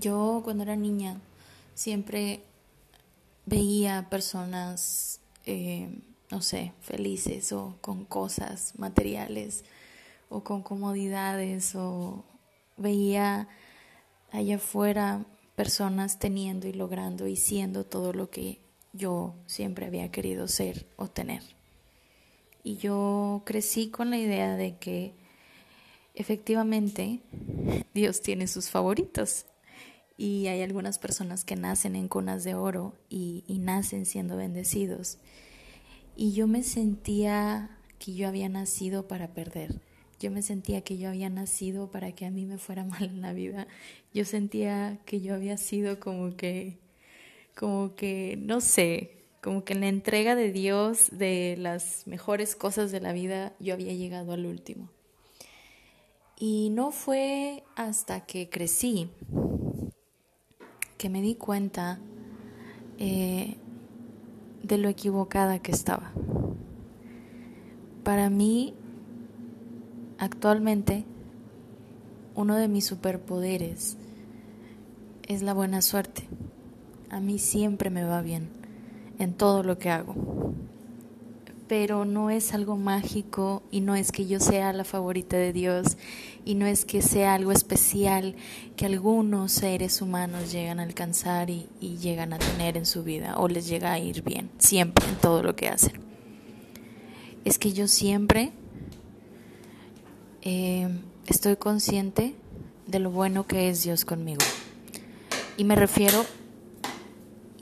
Yo cuando era niña siempre veía personas, eh, no sé, felices o con cosas materiales o con comodidades o veía allá afuera personas teniendo y logrando y siendo todo lo que yo siempre había querido ser o tener. Y yo crecí con la idea de que efectivamente Dios tiene sus favoritos y hay algunas personas que nacen en cunas de oro y, nacen siendo bendecidos. Y yo me sentía que yo había nacido para perder. Yo me sentía que yo había nacido para que a mí me fuera mal en la vida. Yo sentía que yo había sido como que, como que, no sé, como que en la entrega de Dios de las mejores cosas de la vida yo había llegado al último. Y no fue hasta que crecí que me di cuenta eh, de lo equivocada que estaba. Para mí, actualmente, uno de mis superpoderes es la buena suerte. A mí siempre me va bien en todo lo que hago pero no es algo mágico y no es que yo sea la favorita de Dios y no es que sea algo especial que algunos seres humanos llegan a alcanzar y, llegan a tener en su vida o les llega a ir bien, siempre en todo lo que hacen. Es que yo siempre eh, estoy consciente de lo bueno que es Dios conmigo. Y me refiero,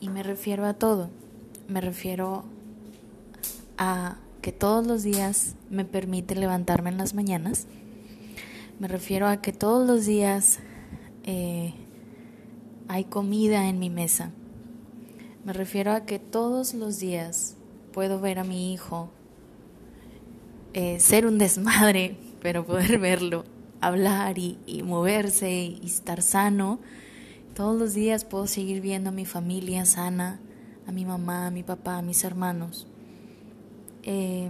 y me refiero a todo. Me refiero a que todos los días me permite levantarme en las mañanas. Me refiero a que todos los días eh, hay comida en mi mesa. Me refiero a que todos los días puedo ver a mi hijo eh, ser un desmadre, pero poder verlo, hablar y, y moverse y estar sano. Todos los días puedo seguir viendo a mi familia sana, a mi mamá, a mi papá, a mis hermanos. Eh,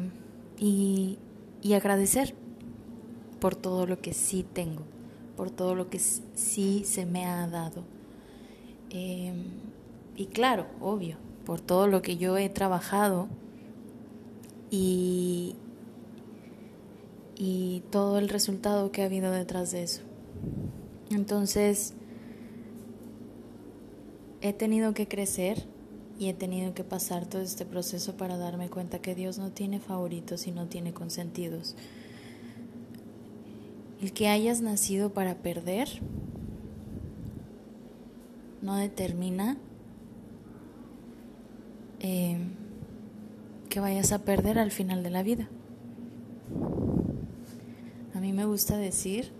y, agradecer por todo lo que sí tengo, por todo lo que sí se me ha dado. Eh, y claro, obvio, por todo lo que yo he trabajado y, y todo el resultado que ha habido detrás de eso. Entonces, he tenido que crecer y he tenido que pasar todo este proceso para darme cuenta que Dios no tiene favoritos y no tiene consentidos. El que hayas nacido para perder no determina eh, que vayas a perder al final de la vida. A mí me gusta decir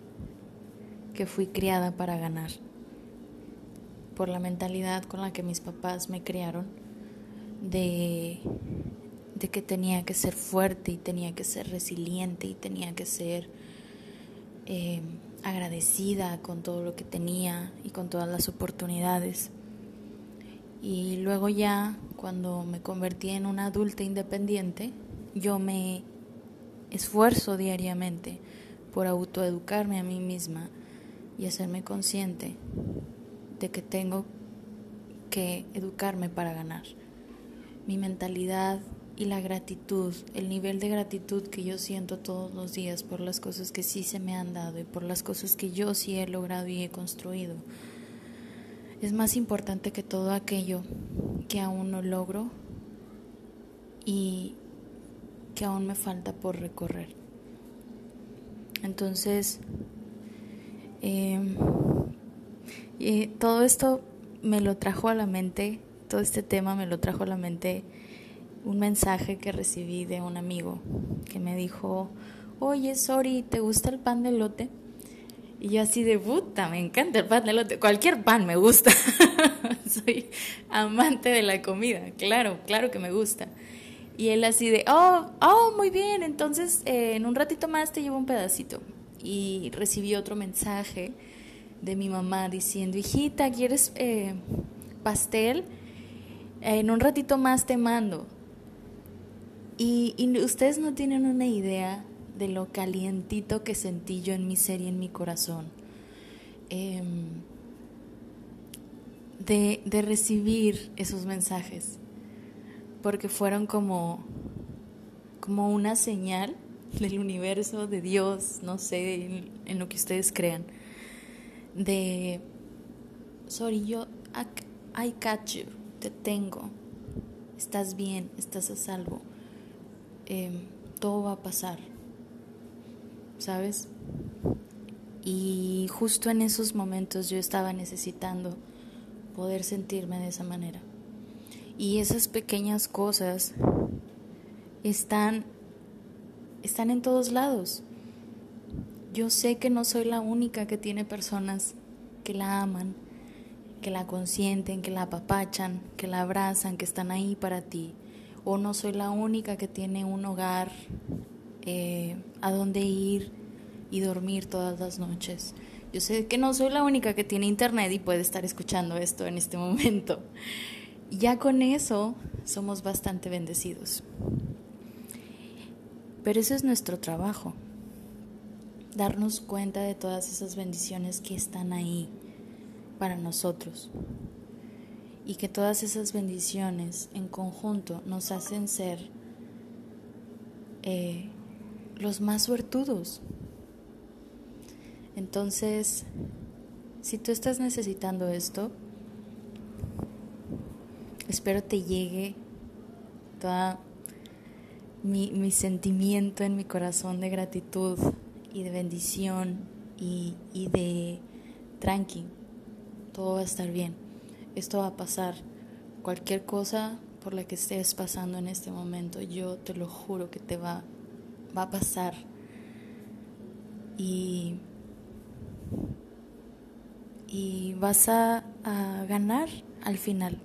que fui criada para ganar por la mentalidad con la que mis papás me criaron, de, que tenía que ser fuerte y tenía que ser resiliente y tenía que ser eh, agradecida con todo lo que tenía y con todas las oportunidades. Y luego ya, cuando me convertí en una adulta independiente, yo me esfuerzo diariamente por autoeducarme a mí misma y hacerme consciente de que tengo que educarme para ganar. Mi mentalidad y la gratitud, el nivel de gratitud que yo siento todos los días por las cosas que sí se me han dado y por las cosas que yo sí he logrado y he construido, es más importante que todo aquello que aún no logro y que aún me falta por recorrer. Entonces, eh, y todo esto me lo trajo a la mente, todo este tema me lo trajo a la mente un mensaje que recibí de un amigo que me dijo, oye, sorry, ¿te gusta el pan de lote? Y yo así de puta, me encanta el pan de lote, cualquier pan me gusta, soy amante de la comida, claro, claro que me gusta. Y él así de, oh, oh, muy bien, entonces eh, en un ratito más te llevo un pedacito. Y recibí otro mensaje de mi mamá diciendo, hijita, ¿quieres eh, pastel? En un ratito más te mando. Y, ustedes no tienen una idea de lo calientito que sentí yo en mi ser y en mi corazón. Em, de, de recibir esos mensajes, porque fueron como, como una señal del universo, de Dios, no sé, en, lo que ustedes crean, de, sorry, yo, I, catch you, te tengo, estás bien, estás a salvo, em, todo va a pasar, ¿sabes? Y justo en esos momentos yo estaba necesitando poder sentirme de esa manera. Y esas pequeñas cosas están están en todos lados. Yo sé que no soy la única que tiene personas que la aman, que la consienten, que la apapachan, que la abrazan, que están ahí para ti. O no soy la única que tiene un hogar eh, a donde ir y dormir todas las noches. Yo sé que no soy la única que tiene internet y puede estar escuchando esto en este momento. Ya con eso somos bastante bendecidos. Pero ese es nuestro trabajo, darnos cuenta de todas esas bendiciones que están ahí para nosotros y que todas esas bendiciones en conjunto nos hacen ser eh, los más suertudos. Entonces, si tú estás necesitando esto, espero te llegue toda mi, sentimiento en mi corazón de gratitud y de bendición y, y de tranqui, todo va a estar bien, esto va a pasar, cualquier cosa por la que estés pasando en este momento, yo te lo juro que te va, va a pasar. Y, y vas a, a ganar al final.